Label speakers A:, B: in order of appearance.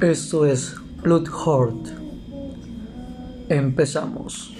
A: Esto es Blood Empezamos.